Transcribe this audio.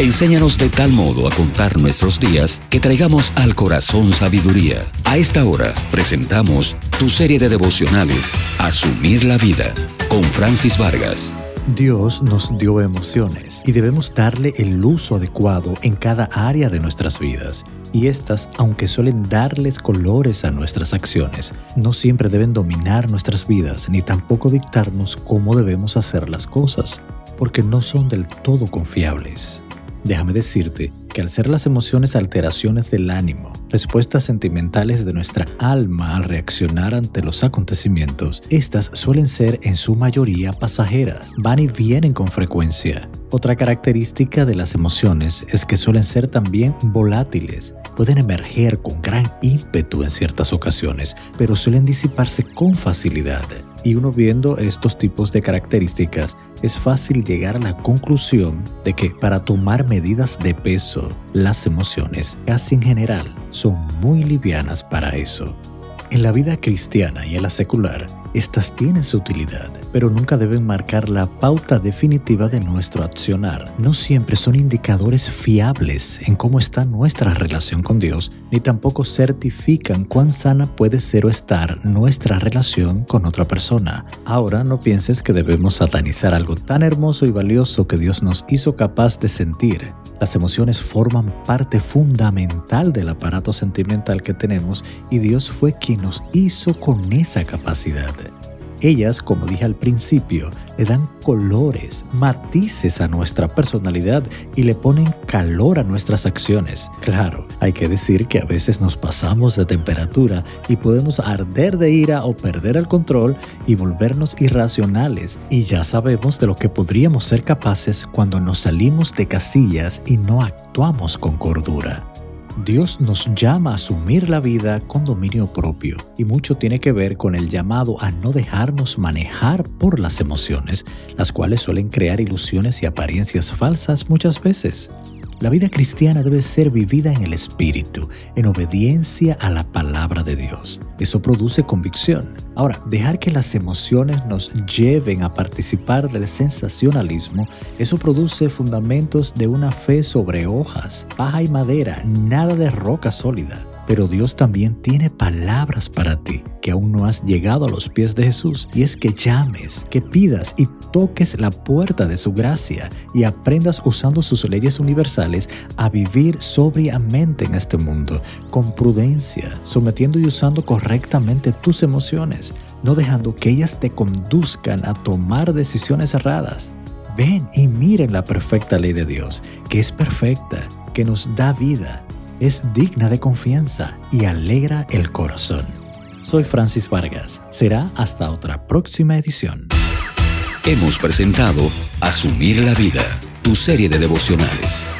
Enséñanos de tal modo a contar nuestros días que traigamos al corazón sabiduría. A esta hora presentamos tu serie de devocionales, Asumir la Vida, con Francis Vargas. Dios nos dio emociones y debemos darle el uso adecuado en cada área de nuestras vidas. Y estas, aunque suelen darles colores a nuestras acciones, no siempre deben dominar nuestras vidas ni tampoco dictarnos cómo debemos hacer las cosas, porque no son del todo confiables. Déjame decirte que al ser las emociones alteraciones del ánimo, respuestas sentimentales de nuestra alma al reaccionar ante los acontecimientos, estas suelen ser en su mayoría pasajeras, van y vienen con frecuencia. Otra característica de las emociones es que suelen ser también volátiles, pueden emerger con gran ímpetu en ciertas ocasiones, pero suelen disiparse con facilidad. Y uno viendo estos tipos de características, es fácil llegar a la conclusión de que para tomar medidas de peso, las emociones, casi en general, son muy livianas para eso. En la vida cristiana y en la secular, estas tienen su utilidad, pero nunca deben marcar la pauta definitiva de nuestro accionar. No siempre son indicadores fiables en cómo está nuestra relación con Dios, ni tampoco certifican cuán sana puede ser o estar nuestra relación con otra persona. Ahora no pienses que debemos satanizar algo tan hermoso y valioso que Dios nos hizo capaz de sentir. Las emociones forman parte fundamental del aparato sentimental que tenemos y Dios fue quien nos hizo con esa capacidad. Ellas, como dije al principio, le dan colores, matices a nuestra personalidad y le ponen calor a nuestras acciones. Claro, hay que decir que a veces nos pasamos de temperatura y podemos arder de ira o perder el control y volvernos irracionales. Y ya sabemos de lo que podríamos ser capaces cuando nos salimos de casillas y no actuamos con cordura. Dios nos llama a asumir la vida con dominio propio y mucho tiene que ver con el llamado a no dejarnos manejar por las emociones, las cuales suelen crear ilusiones y apariencias falsas muchas veces. La vida cristiana debe ser vivida en el Espíritu, en obediencia a la palabra de Dios. Eso produce convicción. Ahora, dejar que las emociones nos lleven a participar del sensacionalismo, eso produce fundamentos de una fe sobre hojas, paja y madera, nada de roca sólida. Pero Dios también tiene palabras para ti que aún no has llegado a los pies de Jesús. Y es que llames, que pidas y toques la puerta de su gracia y aprendas usando sus leyes universales a vivir sobriamente en este mundo, con prudencia, sometiendo y usando correctamente tus emociones, no dejando que ellas te conduzcan a tomar decisiones erradas. Ven y miren la perfecta ley de Dios, que es perfecta, que nos da vida es digna de confianza y alegra el corazón. Soy Francis Vargas. Será hasta otra próxima edición. Hemos presentado Asumir la Vida, tu serie de devocionales